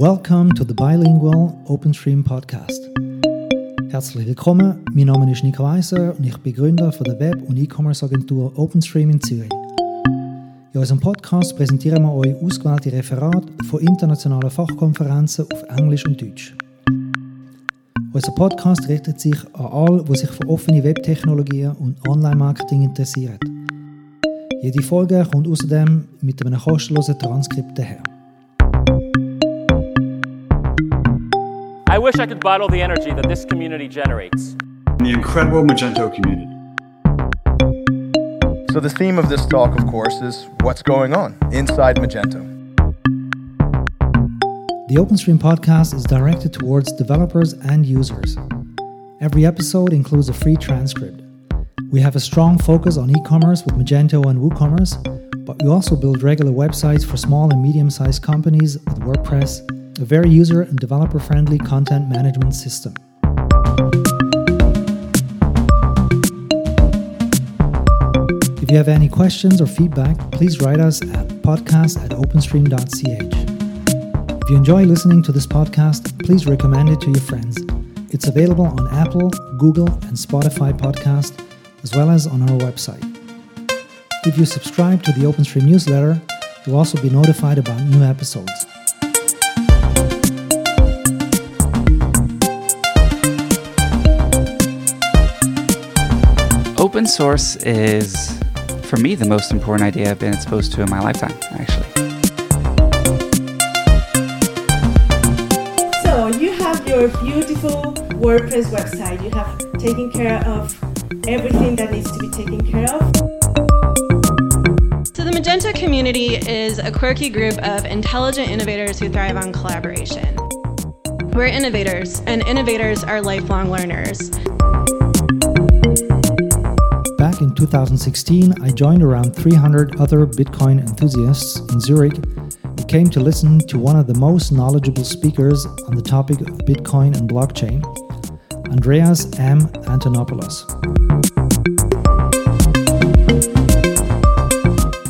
Welcome to the Bilingual OpenStream Podcast. Herzlich willkommen, mein Name ist Nico Weiser und ich bin Gründer von der Web- und E-Commerce-Agentur OpenStream in Zürich. In unserem Podcast präsentieren wir euch ausgewählte Referate von internationalen Fachkonferenzen auf Englisch und Deutsch. Unser Podcast richtet sich an alle, die sich für offene Webtechnologien und Online-Marketing interessieren. Jede Folge kommt außerdem mit einem kostenlosen Transkript daher. I wish I could bottle the energy that this community generates. the incredible Magento community. So, the theme of this talk, of course, is what's going on inside Magento. The OpenStream podcast is directed towards developers and users. Every episode includes a free transcript. We have a strong focus on e commerce with Magento and WooCommerce, but we also build regular websites for small and medium sized companies with WordPress, a very user and developer friendly content management system. If you have any questions or feedback, please write us at podcast at openstream.ch. If you enjoy listening to this podcast, please recommend it to your friends. It's available on Apple, Google, and Spotify podcast, as well as on our website. If you subscribe to the OpenStream newsletter, you'll also be notified about new episodes. Open source is, for me, the most important idea I've been exposed to in my lifetime, actually. So you have your beautiful WordPress website. You have taken care of everything that needs to be taken care of. So, the Magento community is a quirky group of intelligent innovators who thrive on collaboration. We're innovators, and innovators are lifelong learners. 2016, I joined around 300 other Bitcoin enthusiasts in Zurich who came to listen to one of the most knowledgeable speakers on the topic of Bitcoin and blockchain, Andreas M. Antonopoulos.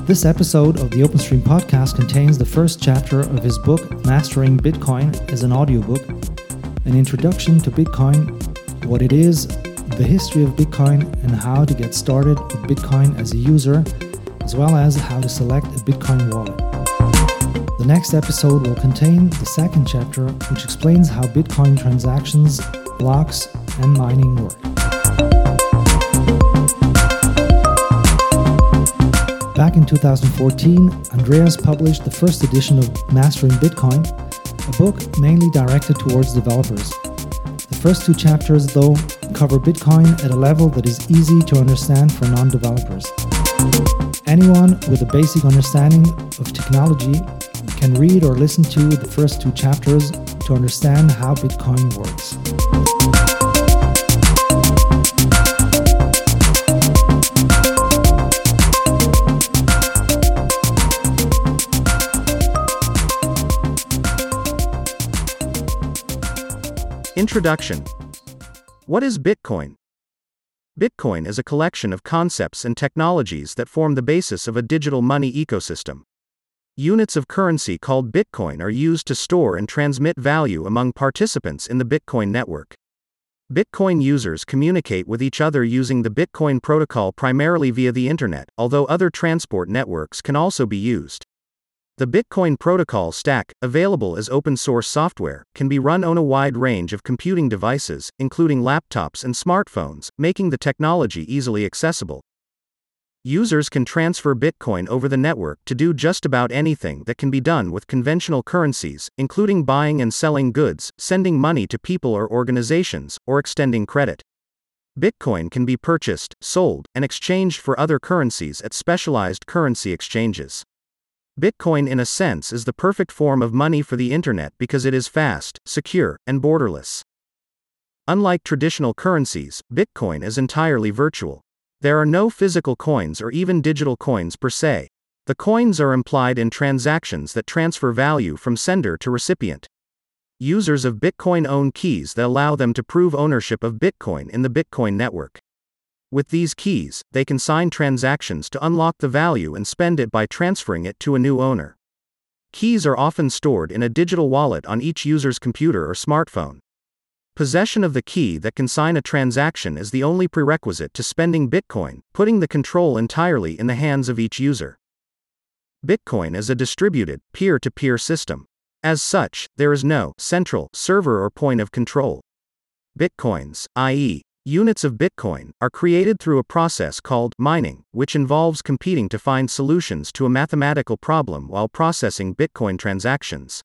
This episode of the OpenStream podcast contains the first chapter of his book, Mastering Bitcoin, as an audiobook, an introduction to Bitcoin, what it is, the history of Bitcoin, and how to get started with Bitcoin as a user, as well as how to select a Bitcoin wallet. The next episode will contain the second chapter, which explains how Bitcoin transactions, blocks, and mining work. Back in 2014, Andreas published the first edition of Mastering Bitcoin, a book mainly directed towards developers. The first two chapters, though, cover Bitcoin at a level that is easy to understand for non developers. Anyone with a basic understanding of technology can read or listen to the first two chapters to understand how Bitcoin works. Introduction What is Bitcoin? Bitcoin is a collection of concepts and technologies that form the basis of a digital money ecosystem. Units of currency called Bitcoin are used to store and transmit value among participants in the Bitcoin network. Bitcoin users communicate with each other using the Bitcoin protocol primarily via the Internet, although other transport networks can also be used. The Bitcoin protocol stack, available as open source software, can be run on a wide range of computing devices, including laptops and smartphones, making the technology easily accessible. Users can transfer Bitcoin over the network to do just about anything that can be done with conventional currencies, including buying and selling goods, sending money to people or organizations, or extending credit. Bitcoin can be purchased, sold, and exchanged for other currencies at specialized currency exchanges. Bitcoin, in a sense, is the perfect form of money for the internet because it is fast, secure, and borderless. Unlike traditional currencies, Bitcoin is entirely virtual. There are no physical coins or even digital coins per se. The coins are implied in transactions that transfer value from sender to recipient. Users of Bitcoin own keys that allow them to prove ownership of Bitcoin in the Bitcoin network. With these keys, they can sign transactions to unlock the value and spend it by transferring it to a new owner. keys are often stored in a digital wallet on each user's computer or smartphone. Possession of the key that can sign a transaction is the only prerequisite to spending Bitcoin, putting the control entirely in the hands of each user. Bitcoin is a distributed, peer to peer system. As such, there is no central server or point of control. Bitcoins, i.e., units of Bitcoin, are created through a process called mining, which involves competing to find solutions to a mathematical problem while processing Bitcoin transactions.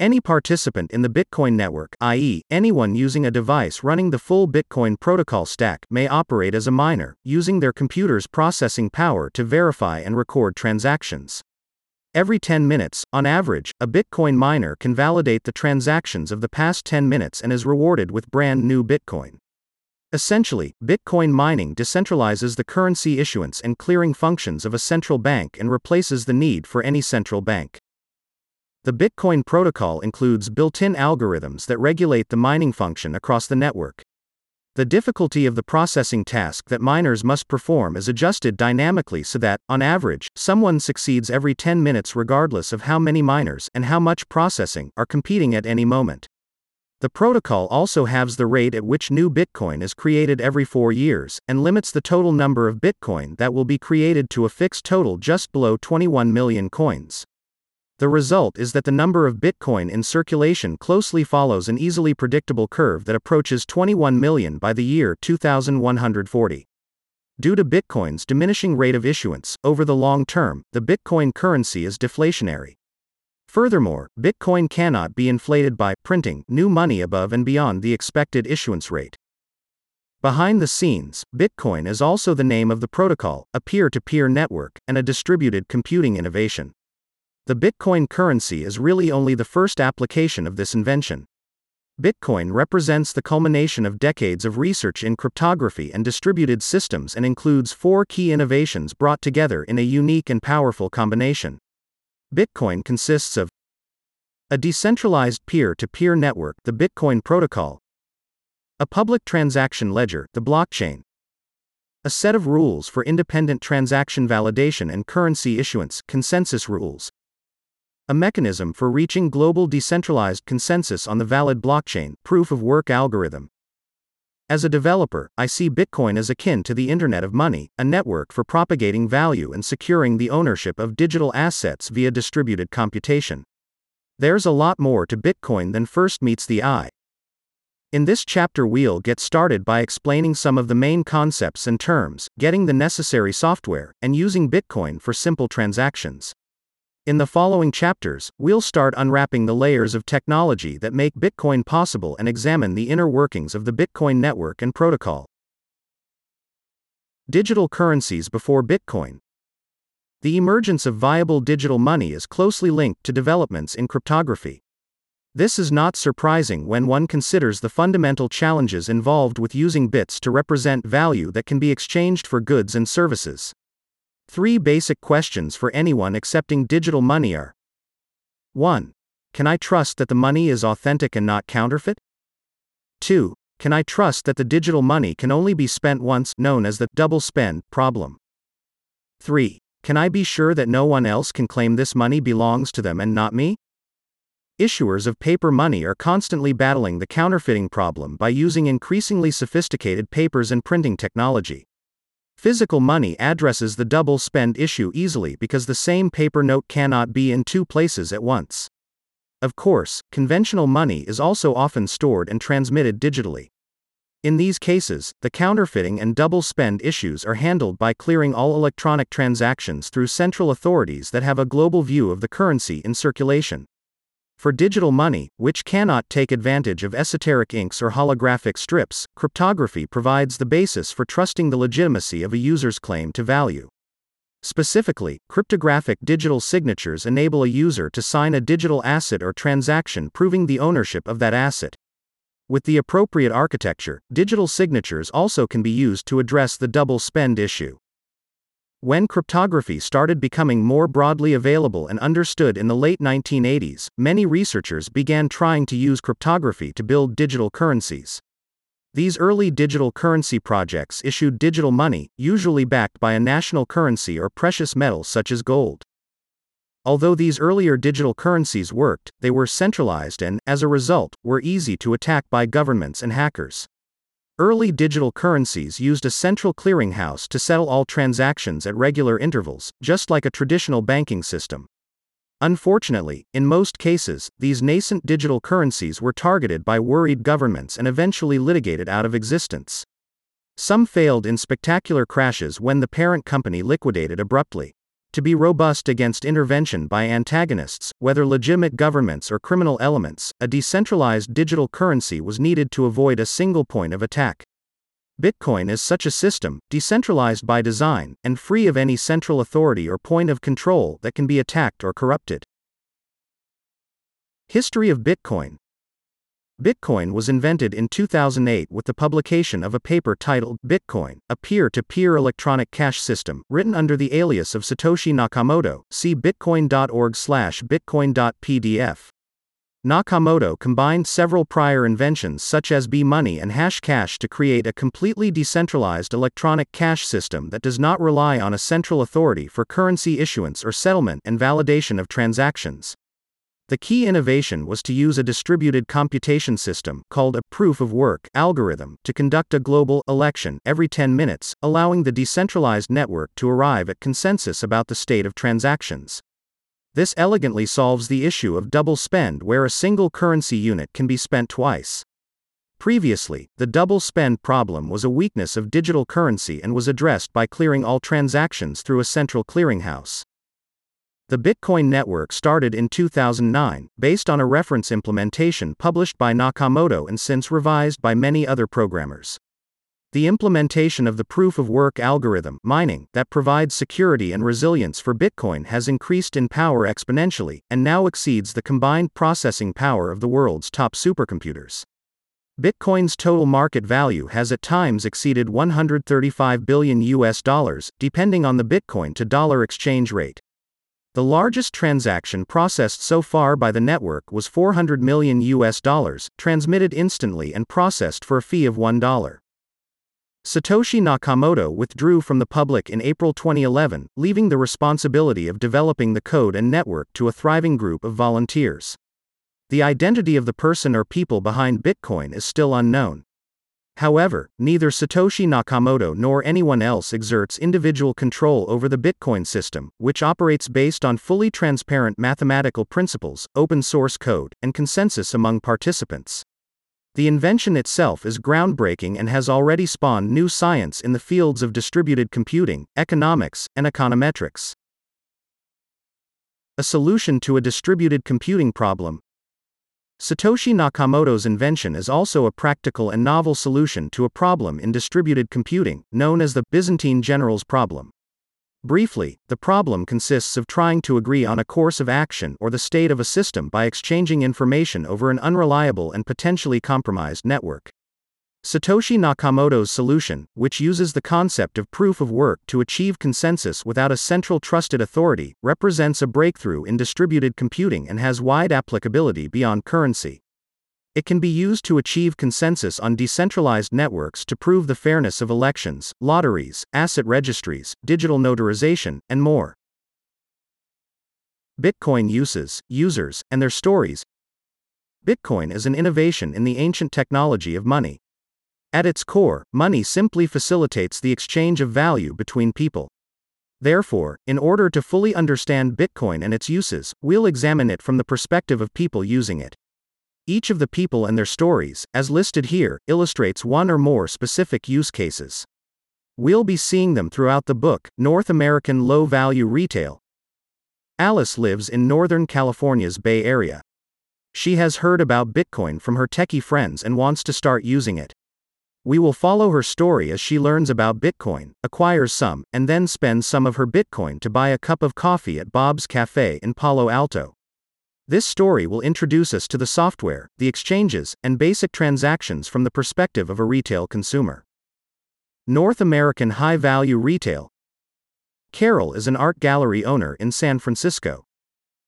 Any participant in the Bitcoin network, i.e., anyone using a device running the full Bitcoin protocol stack, may operate as a miner, using their computer's processing power to verify and record transactions. Every 10 minutes, on average, a Bitcoin miner can validate the transactions of the past 10 minutes and is rewarded with brand new Bitcoin. Essentially, Bitcoin mining decentralizes the currency issuance and clearing functions of a central bank and replaces the need for any central bank. The Bitcoin protocol includes built in algorithms that regulate the mining function across the network. The difficulty of the processing task that miners must perform is adjusted dynamically so that, on average, someone succeeds every 10 minutes regardless of how many miners and how much processing are competing at any moment. The protocol also halves the rate at which new Bitcoin is created every four years, and limits the total number of Bitcoin that will be created to a fixed total just below 21 million coins. The result is that the number of Bitcoin in circulation closely follows an easily predictable curve that approaches 21 million by the year 2140. Due to Bitcoin's diminishing rate of issuance, over the long term, the Bitcoin currency is deflationary. Furthermore, Bitcoin cannot be inflated by printing new money above and beyond the expected issuance rate. Behind the scenes, Bitcoin is also the name of the protocol, a peer to peer network, and a distributed computing innovation. The Bitcoin currency is really only the first application of this invention. Bitcoin represents the culmination of decades of research in cryptography and distributed systems and includes four key innovations brought together in a unique and powerful combination. Bitcoin consists of a decentralized peer to peer network, the Bitcoin protocol, a public transaction ledger, the blockchain, a set of rules for independent transaction validation and currency issuance, consensus rules, a mechanism for reaching global decentralized consensus on the valid blockchain proof of work algorithm. As a developer, I see Bitcoin as akin to the Internet of Money, a network for propagating value and securing the ownership of digital assets via distributed computation. There's a lot more to Bitcoin than first meets the eye. In this chapter, we'll get started by explaining some of the main concepts and terms, getting the necessary software, and using Bitcoin for simple transactions. In the following chapters, we'll start unwrapping the layers of technology that make Bitcoin possible and examine the inner workings of the Bitcoin network and protocol. Digital currencies before Bitcoin. The emergence of viable digital money is closely linked to developments in cryptography. This is not surprising when one considers the fundamental challenges involved with using bits to represent value that can be exchanged for goods and services. Three basic questions for anyone accepting digital money are 1. Can I trust that the money is authentic and not counterfeit? 2. Can I trust that the digital money can only be spent once, known as the double spend problem? 3. Can I be sure that no one else can claim this money belongs to them and not me? Issuers of paper money are constantly battling the counterfeiting problem by using increasingly sophisticated papers and printing technology. Physical money addresses the double spend issue easily because the same paper note cannot be in two places at once. Of course, conventional money is also often stored and transmitted digitally. In these cases, the counterfeiting and double spend issues are handled by clearing all electronic transactions through central authorities that have a global view of the currency in circulation. For digital money, which cannot take advantage of esoteric inks or holographic strips, cryptography provides the basis for trusting the legitimacy of a user's claim to value. Specifically, cryptographic digital signatures enable a user to sign a digital asset or transaction proving the ownership of that asset. With the appropriate architecture, digital signatures also can be used to address the double spend issue. When cryptography started becoming more broadly available and understood in the late 1980s, many researchers began trying to use cryptography to build digital currencies. These early digital currency projects issued digital money, usually backed by a national currency or precious metal such as gold. although these earlier digital currencies worked, they were centralized and, as a result, were easy to attack by governments and hackers. Early digital currencies used a central clearinghouse to settle all transactions at regular intervals, just like a traditional banking system. Unfortunately, in most cases, these nascent digital currencies were targeted by worried governments and eventually litigated out of existence. Some failed in spectacular crashes when the parent company liquidated abruptly. To be robust against intervention by antagonists, whether legitimate governments or criminal elements, a decentralized digital currency was needed to avoid a single point of attack. Bitcoin is such a system, decentralized by design, and free of any central authority or point of control that can be attacked or corrupted. History of Bitcoin Bitcoin was invented in 2008 with the publication of a paper titled Bitcoin, a peer to peer electronic cash system, written under the alias of Satoshi Nakamoto. See bitcoin.org slash bitcoin.pdf. Nakamoto combined several prior inventions such as B-Money and Hashcash to create a completely decentralized electronic cash system that does not rely on a central authority for currency issuance or settlement and validation of transactions. The key innovation was to use a distributed computation system, called a proof of work algorithm, to conduct a global election every 10 minutes, allowing the decentralized network to arrive at consensus about the state of transactions. This elegantly solves the issue of double spend where a single currency unit can be spent twice. Previously, the double spend problem was a weakness of digital currency and was addressed by clearing all transactions through a central clearinghouse. The Bitcoin network started in 2009, based on a reference implementation published by Nakamoto and since revised by many other programmers. The implementation of the proof of work algorithm mining that provides security and resilience for Bitcoin has increased in power exponentially and now exceeds the combined processing power of the world's top supercomputers. Bitcoin's total market value has at times exceeded 135 billion US dollars, depending on the Bitcoin to dollar exchange rate. The largest transaction processed so far by the network was 400 million US dollars, transmitted instantly and processed for a fee of $1. Satoshi Nakamoto withdrew from the public in April 2011, leaving the responsibility of developing the code and network to a thriving group of volunteers. The identity of the person or people behind Bitcoin is still unknown. However, neither Satoshi Nakamoto nor anyone else exerts individual control over the Bitcoin system, which operates based on fully transparent mathematical principles, open source code, and consensus among participants. The invention itself is groundbreaking and has already spawned new science in the fields of distributed computing, economics, and econometrics. A solution to a distributed computing problem, Satoshi Nakamoto's invention is also a practical and novel solution to a problem in distributed computing, known as the Byzantine generals problem. Briefly, the problem consists of trying to agree on a course of action or the state of a system by exchanging information over an unreliable and potentially compromised network. Satoshi Nakamoto's solution, which uses the concept of proof of work to achieve consensus without a central trusted authority, represents a breakthrough in distributed computing and has wide applicability beyond currency. It can be used to achieve consensus on decentralized networks to prove the fairness of elections, lotteries, asset registries, digital notarization, and more. Bitcoin uses, users, and their stories. Bitcoin is an innovation in the ancient technology of money. At its core, money simply facilitates the exchange of value between people. Therefore, in order to fully understand Bitcoin and its uses, we'll examine it from the perspective of people using it. Each of the people and their stories, as listed here, illustrates one or more specific use cases. We'll be seeing them throughout the book North American Low Value Retail. Alice lives in Northern California's Bay Area. She has heard about Bitcoin from her techie friends and wants to start using it. We will follow her story as she learns about Bitcoin, acquires some, and then spends some of her Bitcoin to buy a cup of coffee at Bob's Cafe in Palo Alto. This story will introduce us to the software, the exchanges, and basic transactions from the perspective of a retail consumer. North American High Value Retail Carol is an art gallery owner in San Francisco.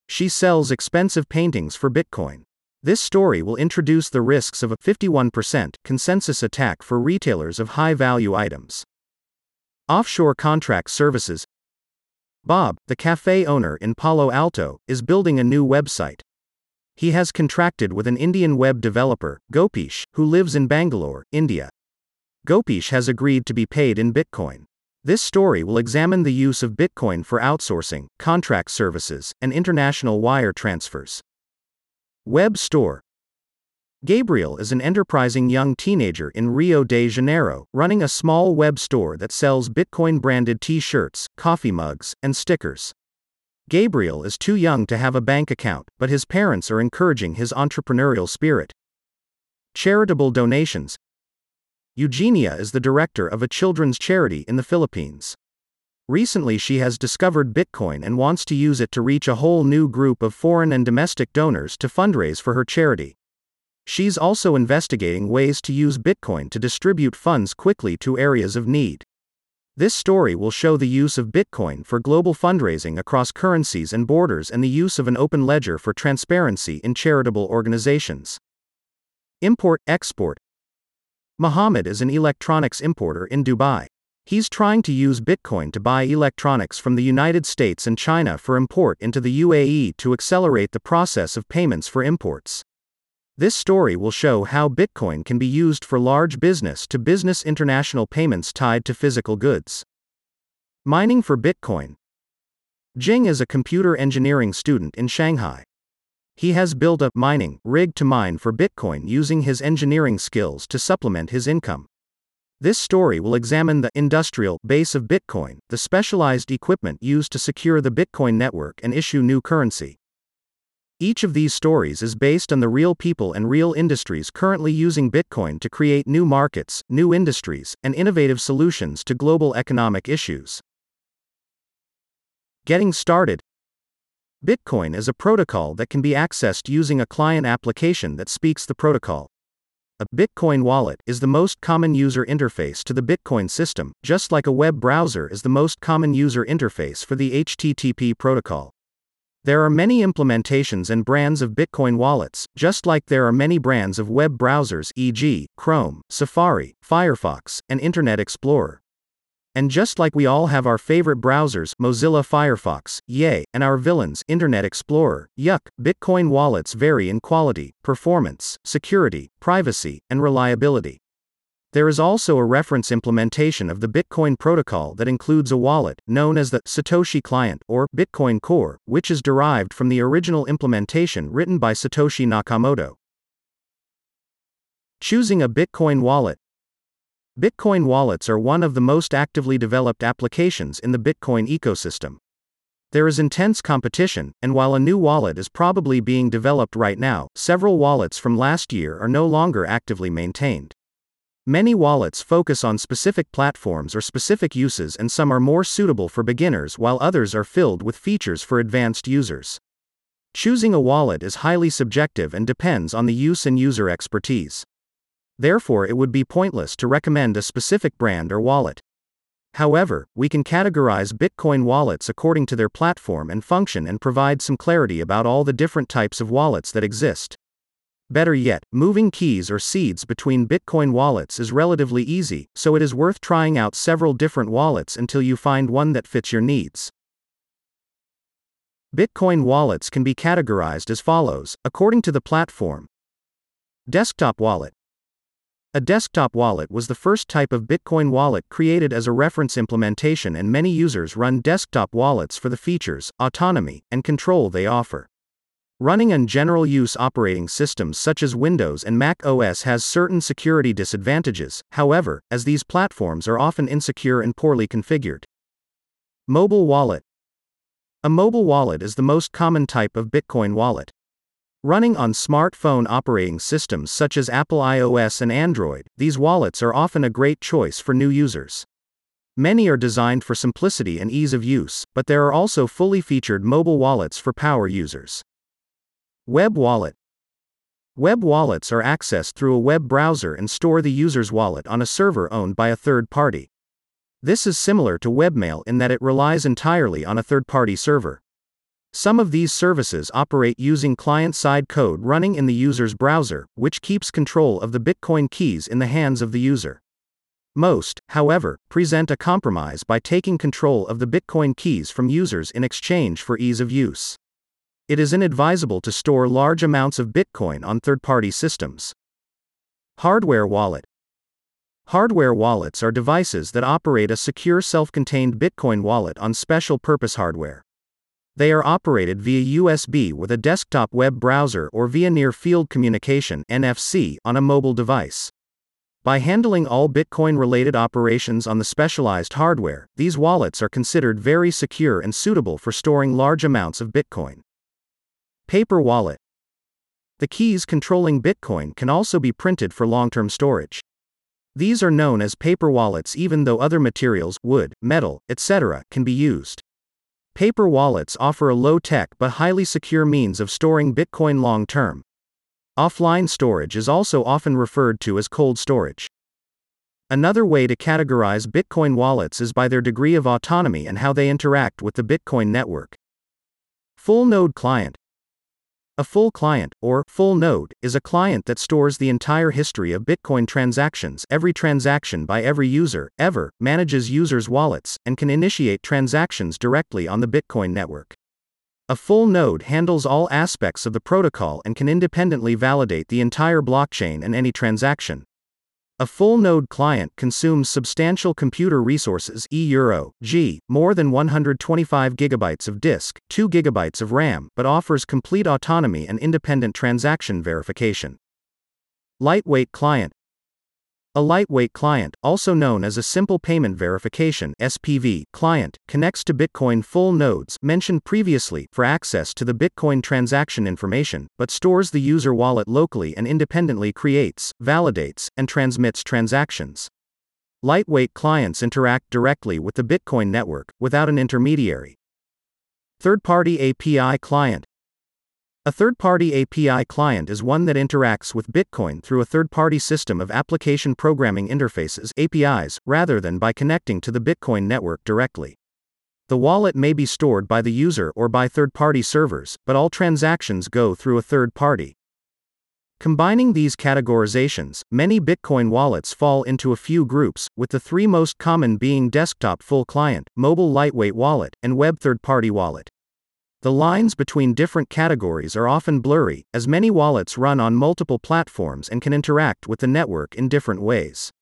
She sells expensive paintings for Bitcoin. This story will introduce the risks of a 51% consensus attack for retailers of high value items. Offshore contract services. Bob, the cafe owner in Palo Alto, is building a new website. He has contracted with an Indian web developer, Gopesh, who lives in Bangalore, India. Gopesh has agreed to be paid in Bitcoin. This story will examine the use of Bitcoin for outsourcing, contract services, and international wire transfers. Web Store Gabriel is an enterprising young teenager in Rio de Janeiro, running a small web store that sells Bitcoin branded t shirts, coffee mugs, and stickers. Gabriel is too young to have a bank account, but his parents are encouraging his entrepreneurial spirit. Charitable donations Eugenia is the director of a children's charity in the Philippines. Recently, she has discovered Bitcoin and wants to use it to reach a whole new group of foreign and domestic donors to fundraise for her charity. She's also investigating ways to use Bitcoin to distribute funds quickly to areas of need. This story will show the use of Bitcoin for global fundraising across currencies and borders and the use of an open ledger for transparency in charitable organizations. Import Export Mohammed is an electronics importer in Dubai. He's trying to use Bitcoin to buy electronics from the United States and China for import into the UAE to accelerate the process of payments for imports. This story will show how Bitcoin can be used for large business to business international payments tied to physical goods. Mining for Bitcoin. Jing is a computer engineering student in Shanghai. He has built a mining rig to mine for Bitcoin using his engineering skills to supplement his income. This story will examine the industrial base of Bitcoin, the specialized equipment used to secure the Bitcoin network and issue new currency. Each of these stories is based on the real people and real industries currently using Bitcoin to create new markets, new industries, and innovative solutions to global economic issues. Getting started Bitcoin is a protocol that can be accessed using a client application that speaks the protocol. A Bitcoin wallet is the most common user interface to the Bitcoin system, just like a web browser is the most common user interface for the HTTP protocol. There are many implementations and brands of Bitcoin wallets, just like there are many brands of web browsers, e.g., Chrome, Safari, Firefox, and Internet Explorer. And just like we all have our favorite browsers, Mozilla Firefox, Yay, and our villains, Internet Explorer, Yuck, Bitcoin wallets vary in quality, performance, security, privacy, and reliability. There is also a reference implementation of the Bitcoin protocol that includes a wallet, known as the Satoshi Client or Bitcoin Core, which is derived from the original implementation written by Satoshi Nakamoto. Choosing a Bitcoin wallet. Bitcoin wallets are one of the most actively developed applications in the Bitcoin ecosystem. There is intense competition, and while a new wallet is probably being developed right now, several wallets from last year are no longer actively maintained. Many wallets focus on specific platforms or specific uses, and some are more suitable for beginners while others are filled with features for advanced users. Choosing a wallet is highly subjective and depends on the use and user expertise. Therefore, it would be pointless to recommend a specific brand or wallet. However, we can categorize Bitcoin wallets according to their platform and function and provide some clarity about all the different types of wallets that exist. Better yet, moving keys or seeds between Bitcoin wallets is relatively easy, so it is worth trying out several different wallets until you find one that fits your needs. Bitcoin wallets can be categorized as follows, according to the platform Desktop Wallet A desktop wallet was the first type of Bitcoin wallet created as a reference implementation, and many users run desktop wallets for the features, autonomy, and control they offer. Running on general use operating systems such as Windows and Mac OS has certain security disadvantages, however, as these platforms are often insecure and poorly configured. Mobile Wallet A mobile wallet is the most common type of Bitcoin wallet. Running on smartphone operating systems such as Apple iOS and Android, these wallets are often a great choice for new users. Many are designed for simplicity and ease of use, but there are also fully featured mobile wallets for power users. Web Wallet Web wallets are accessed through a web browser and store the user's wallet on a server owned by a third party. This is similar to webmail in that it relies entirely on a third party server. Some of these services operate using client side code running in the user's browser, which keeps control of the Bitcoin keys in the hands of the user. Most, however, present a compromise by taking control of the Bitcoin keys from users in exchange for ease of use. It is inadvisable to store large amounts of Bitcoin on third party systems. Hardware wallet. Hardware wallets are devices that operate a secure self contained Bitcoin wallet on special purpose hardware. They are operated via USB with a desktop web browser or via near field communication NFC on a mobile device. By handling all Bitcoin related operations on the specialized hardware, these wallets are considered very secure and suitable for storing large amounts of Bitcoin. Paper wallet. The keys controlling Bitcoin can also be printed for long term storage. These are known as paper wallets even though other materials, wood, metal, etc., can be used. Paper wallets offer a low tech but highly secure means of storing Bitcoin long term. Offline storage is also often referred to as cold storage. Another way to categorize Bitcoin wallets is by their degree of autonomy and how they interact with the Bitcoin network. Full node client a full client, or full node, is a client that stores the entire history of Bitcoin transactions, every transaction by every user, ever, manages users' wallets, and can initiate transactions directly on the Bitcoin network. A full node handles all aspects of the protocol and can independently validate the entire blockchain and any transaction. A full node client consumes substantial computer resources e euro, g, more than 125 gigabytes of disk, 2 gigabytes of RAM, but offers complete autonomy and independent transaction verification. Lightweight client a lightweight client, also known as a Simple Payment Verification (SPV) client, connects to Bitcoin full nodes mentioned previously for access to the Bitcoin transaction information, but stores the user wallet locally and independently creates, validates, and transmits transactions. Lightweight clients interact directly with the Bitcoin network without an intermediary. Third-party API client a third party API client is one that interacts with Bitcoin through a third party system of application programming interfaces APIs, rather than by connecting to the Bitcoin network directly. The wallet may be stored by the user or by third party servers, but all transactions go through a third party. Combining these categorizations, many Bitcoin wallets fall into a few groups, with the three most common being desktop full client, mobile lightweight wallet, and web third party wallet. The lines between different categories are often blurry, as many wallets run on multiple platforms and can interact with the network in different ways.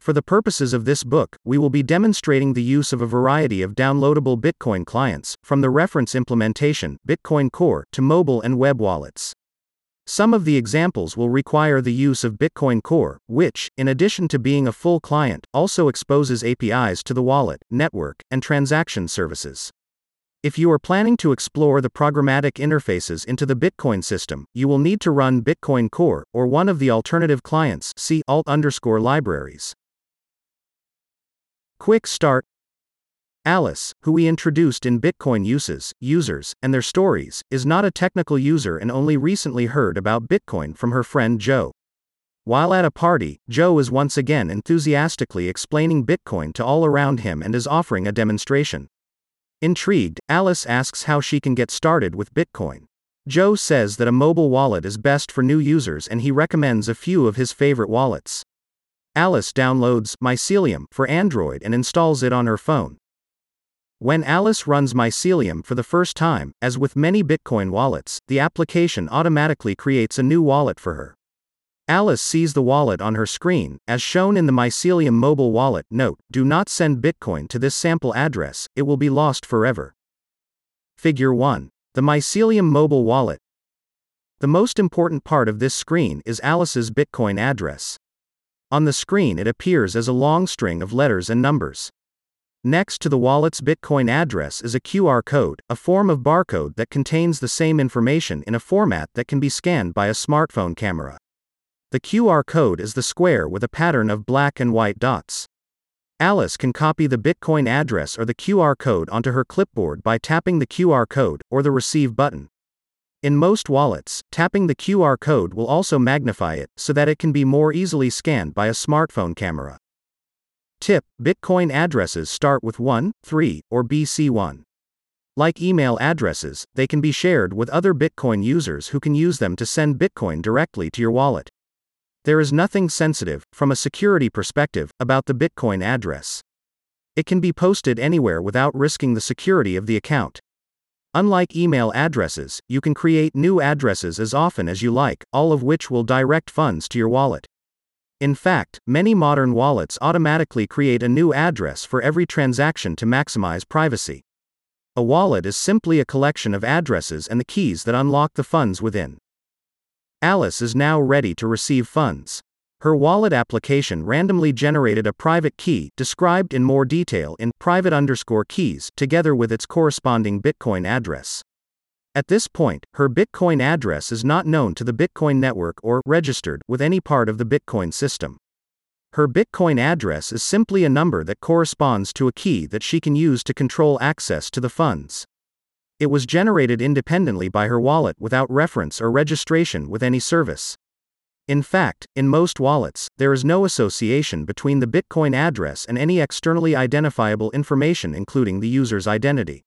For the purposes of this book, we will be demonstrating the use of a variety of downloadable Bitcoin clients, from the reference implementation, Bitcoin Core, to mobile and web wallets. Some of the examples will require the use of Bitcoin Core, which, in addition to being a full client, also exposes APIs to the wallet, network, and transaction services. If you are planning to explore the programmatic interfaces into the Bitcoin system, you will need to run Bitcoin Core or one of the alternative clients. See alt underscore libraries. Quick start. Alice, who we introduced in Bitcoin uses, users, and their stories, is not a technical user and only recently heard about Bitcoin from her friend Joe. While at a party, Joe is once again enthusiastically explaining Bitcoin to all around him and is offering a demonstration. Intrigued, Alice asks how she can get started with Bitcoin. Joe says that a mobile wallet is best for new users and he recommends a few of his favorite wallets. Alice downloads Mycelium for Android and installs it on her phone. When Alice runs Mycelium for the first time, as with many Bitcoin wallets, the application automatically creates a new wallet for her. Alice sees the wallet on her screen, as shown in the Mycelium mobile wallet. Note, do not send Bitcoin to this sample address, it will be lost forever. Figure 1. The Mycelium mobile wallet. The most important part of this screen is Alice's Bitcoin address. On the screen, it appears as a long string of letters and numbers. Next to the wallet's Bitcoin address is a QR code, a form of barcode that contains the same information in a format that can be scanned by a smartphone camera. The QR code is the square with a pattern of black and white dots. Alice can copy the Bitcoin address or the QR code onto her clipboard by tapping the QR code or the Receive button. In most wallets, tapping the QR code will also magnify it so that it can be more easily scanned by a smartphone camera. Tip Bitcoin addresses start with 1, 3, or BC1. Like email addresses, they can be shared with other Bitcoin users who can use them to send Bitcoin directly to your wallet. There is nothing sensitive, from a security perspective, about the Bitcoin address. It can be posted anywhere without risking the security of the account. Unlike email addresses, you can create new addresses as often as you like, all of which will direct funds to your wallet. In fact, many modern wallets automatically create a new address for every transaction to maximize privacy. A wallet is simply a collection of addresses and the keys that unlock the funds within. Alice is now ready to receive funds. Her wallet application randomly generated a private key, described in more detail in private underscore keys, together with its corresponding Bitcoin address. At this point, her Bitcoin address is not known to the Bitcoin network or registered with any part of the Bitcoin system. Her Bitcoin address is simply a number that corresponds to a key that she can use to control access to the funds. It was generated independently by her wallet without reference or registration with any service. In fact, in most wallets, there is no association between the Bitcoin address and any externally identifiable information, including the user's identity.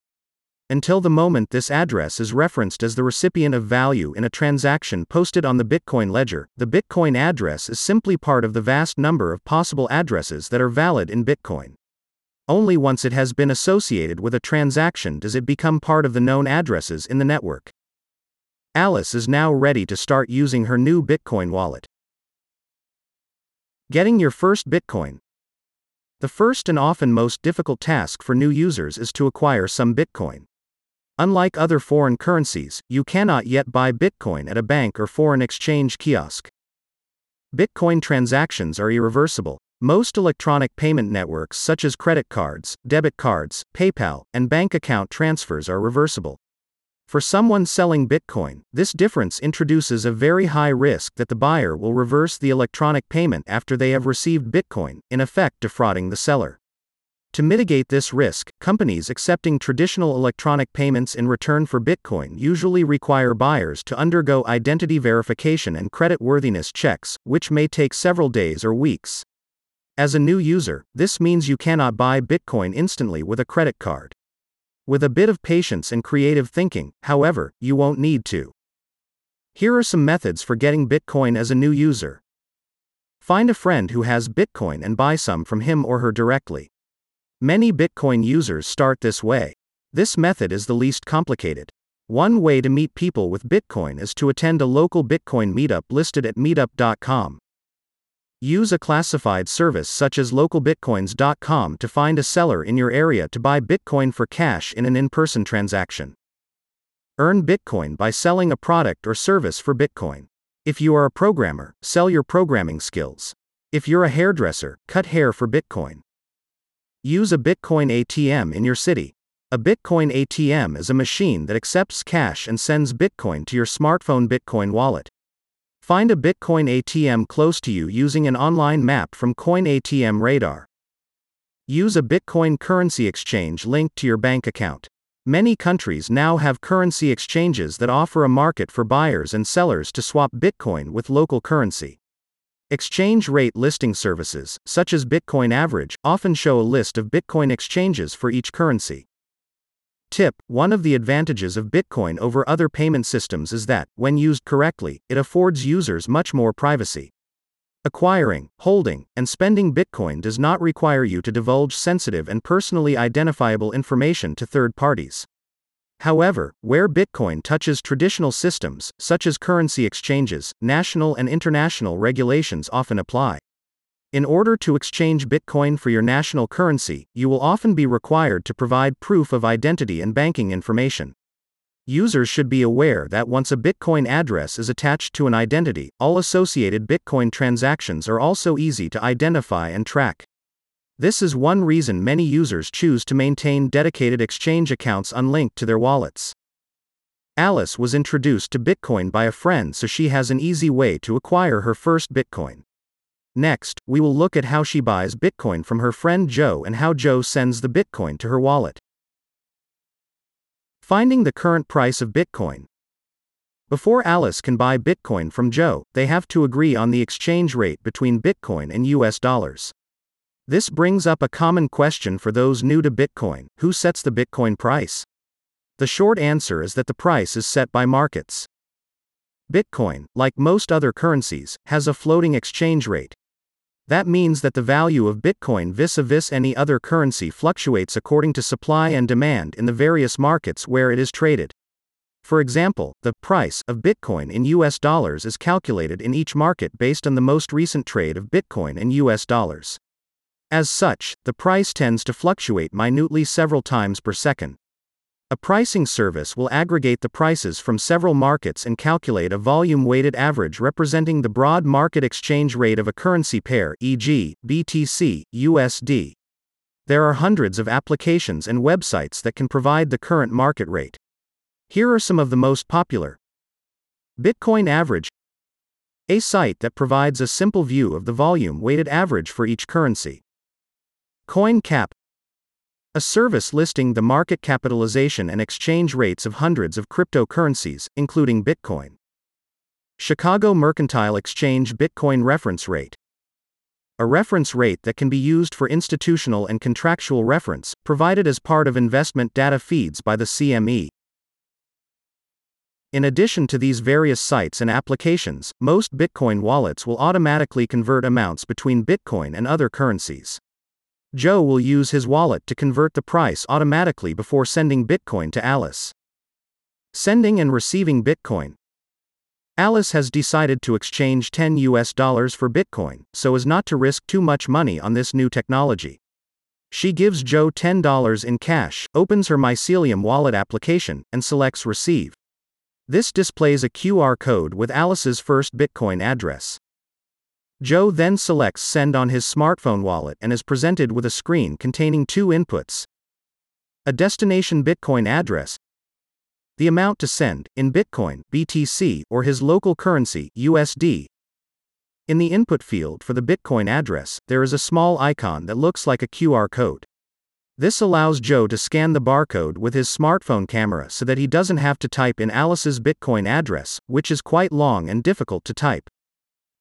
Until the moment this address is referenced as the recipient of value in a transaction posted on the Bitcoin ledger, the Bitcoin address is simply part of the vast number of possible addresses that are valid in Bitcoin. Only once it has been associated with a transaction does it become part of the known addresses in the network. Alice is now ready to start using her new Bitcoin wallet. Getting your first Bitcoin. The first and often most difficult task for new users is to acquire some Bitcoin. Unlike other foreign currencies, you cannot yet buy Bitcoin at a bank or foreign exchange kiosk. Bitcoin transactions are irreversible. Most electronic payment networks, such as credit cards, debit cards, PayPal, and bank account transfers, are reversible. For someone selling Bitcoin, this difference introduces a very high risk that the buyer will reverse the electronic payment after they have received Bitcoin, in effect defrauding the seller. To mitigate this risk, companies accepting traditional electronic payments in return for Bitcoin usually require buyers to undergo identity verification and credit worthiness checks, which may take several days or weeks. As a new user, this means you cannot buy Bitcoin instantly with a credit card. With a bit of patience and creative thinking, however, you won't need to. Here are some methods for getting Bitcoin as a new user. Find a friend who has Bitcoin and buy some from him or her directly. Many Bitcoin users start this way. This method is the least complicated. One way to meet people with Bitcoin is to attend a local Bitcoin meetup listed at meetup.com. Use a classified service such as localbitcoins.com to find a seller in your area to buy Bitcoin for cash in an in person transaction. Earn Bitcoin by selling a product or service for Bitcoin. If you are a programmer, sell your programming skills. If you're a hairdresser, cut hair for Bitcoin. Use a Bitcoin ATM in your city. A Bitcoin ATM is a machine that accepts cash and sends Bitcoin to your smartphone Bitcoin wallet. Find a Bitcoin ATM close to you using an online map from Coin ATM Radar. Use a Bitcoin currency exchange linked to your bank account. Many countries now have currency exchanges that offer a market for buyers and sellers to swap Bitcoin with local currency. Exchange rate listing services, such as Bitcoin Average, often show a list of Bitcoin exchanges for each currency. Tip One of the advantages of Bitcoin over other payment systems is that, when used correctly, it affords users much more privacy. Acquiring, holding, and spending Bitcoin does not require you to divulge sensitive and personally identifiable information to third parties. However, where Bitcoin touches traditional systems, such as currency exchanges, national and international regulations often apply. In order to exchange Bitcoin for your national currency, you will often be required to provide proof of identity and banking information. Users should be aware that once a Bitcoin address is attached to an identity, all associated Bitcoin transactions are also easy to identify and track. This is one reason many users choose to maintain dedicated exchange accounts unlinked to their wallets. Alice was introduced to Bitcoin by a friend so she has an easy way to acquire her first Bitcoin. Next, we will look at how she buys Bitcoin from her friend Joe and how Joe sends the Bitcoin to her wallet. Finding the current price of Bitcoin. Before Alice can buy Bitcoin from Joe, they have to agree on the exchange rate between Bitcoin and US dollars. This brings up a common question for those new to Bitcoin who sets the Bitcoin price? The short answer is that the price is set by markets. Bitcoin, like most other currencies, has a floating exchange rate. That means that the value of Bitcoin vis a vis any other currency fluctuates according to supply and demand in the various markets where it is traded. For example, the price of Bitcoin in US dollars is calculated in each market based on the most recent trade of Bitcoin in US dollars. As such, the price tends to fluctuate minutely several times per second. A pricing service will aggregate the prices from several markets and calculate a volume weighted average representing the broad market exchange rate of a currency pair, e.g., BTC, USD. There are hundreds of applications and websites that can provide the current market rate. Here are some of the most popular Bitcoin Average, a site that provides a simple view of the volume weighted average for each currency. CoinCap, a service listing the market capitalization and exchange rates of hundreds of cryptocurrencies, including Bitcoin. Chicago Mercantile Exchange Bitcoin Reference Rate. A reference rate that can be used for institutional and contractual reference, provided as part of investment data feeds by the CME. In addition to these various sites and applications, most Bitcoin wallets will automatically convert amounts between Bitcoin and other currencies. Joe will use his wallet to convert the price automatically before sending Bitcoin to Alice. Sending and receiving Bitcoin. Alice has decided to exchange 10 US dollars for Bitcoin, so as not to risk too much money on this new technology. She gives Joe $10 in cash, opens her Mycelium wallet application, and selects Receive. This displays a QR code with Alice's first Bitcoin address. Joe then selects Send on his smartphone wallet and is presented with a screen containing two inputs a destination Bitcoin address, the amount to send, in Bitcoin, BTC, or his local currency, USD. In the input field for the Bitcoin address, there is a small icon that looks like a QR code. This allows Joe to scan the barcode with his smartphone camera so that he doesn't have to type in Alice's Bitcoin address, which is quite long and difficult to type.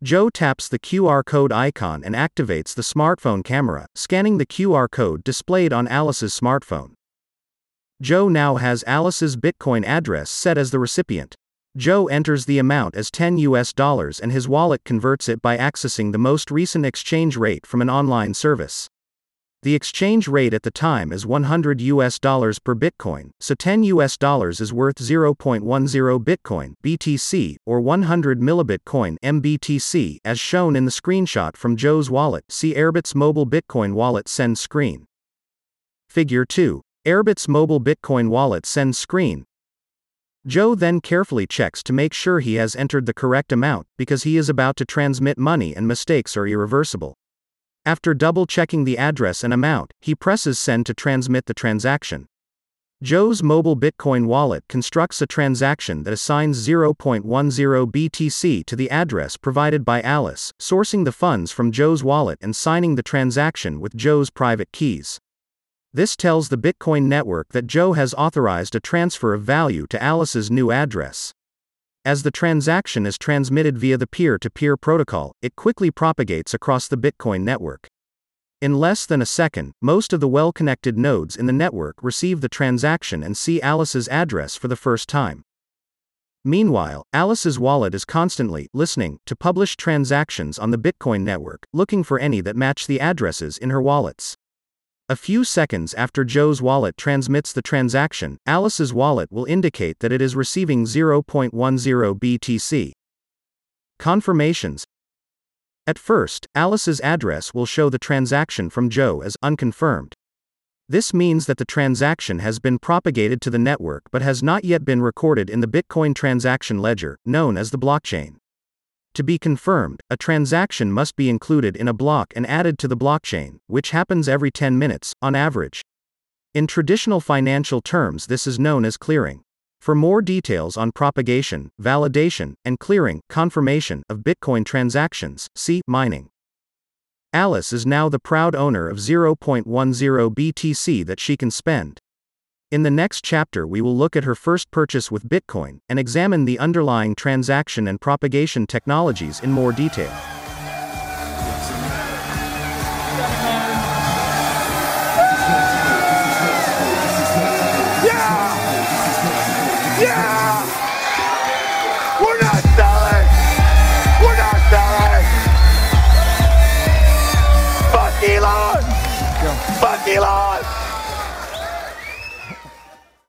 Joe taps the QR code icon and activates the smartphone camera, scanning the QR code displayed on Alice's smartphone. Joe now has Alice's Bitcoin address set as the recipient. Joe enters the amount as 10 US dollars and his wallet converts it by accessing the most recent exchange rate from an online service. The exchange rate at the time is 100 US dollars per Bitcoin, so 10 US dollars is worth 0.10 Bitcoin BTC or 100 millibitcoin MBTC as shown in the screenshot from Joe's wallet. See Airbitz mobile Bitcoin wallet send screen. Figure 2. Airbitz mobile Bitcoin wallet send screen. Joe then carefully checks to make sure he has entered the correct amount because he is about to transmit money and mistakes are irreversible. After double checking the address and amount, he presses send to transmit the transaction. Joe's mobile Bitcoin wallet constructs a transaction that assigns 0.10 BTC to the address provided by Alice, sourcing the funds from Joe's wallet and signing the transaction with Joe's private keys. This tells the Bitcoin network that Joe has authorized a transfer of value to Alice's new address. As the transaction is transmitted via the peer to peer protocol, it quickly propagates across the Bitcoin network. In less than a second, most of the well connected nodes in the network receive the transaction and see Alice's address for the first time. Meanwhile, Alice's wallet is constantly listening to published transactions on the Bitcoin network, looking for any that match the addresses in her wallets. A few seconds after Joe's wallet transmits the transaction, Alice's wallet will indicate that it is receiving 0.10 BTC. Confirmations At first, Alice's address will show the transaction from Joe as unconfirmed. This means that the transaction has been propagated to the network but has not yet been recorded in the Bitcoin transaction ledger, known as the blockchain. To be confirmed, a transaction must be included in a block and added to the blockchain, which happens every 10 minutes, on average. In traditional financial terms, this is known as clearing. For more details on propagation, validation, and clearing, confirmation of Bitcoin transactions, see mining. Alice is now the proud owner of 0.10 BTC that she can spend. In the next chapter, we will look at her first purchase with Bitcoin and examine the underlying transaction and propagation technologies in more detail. Yeah! Yeah!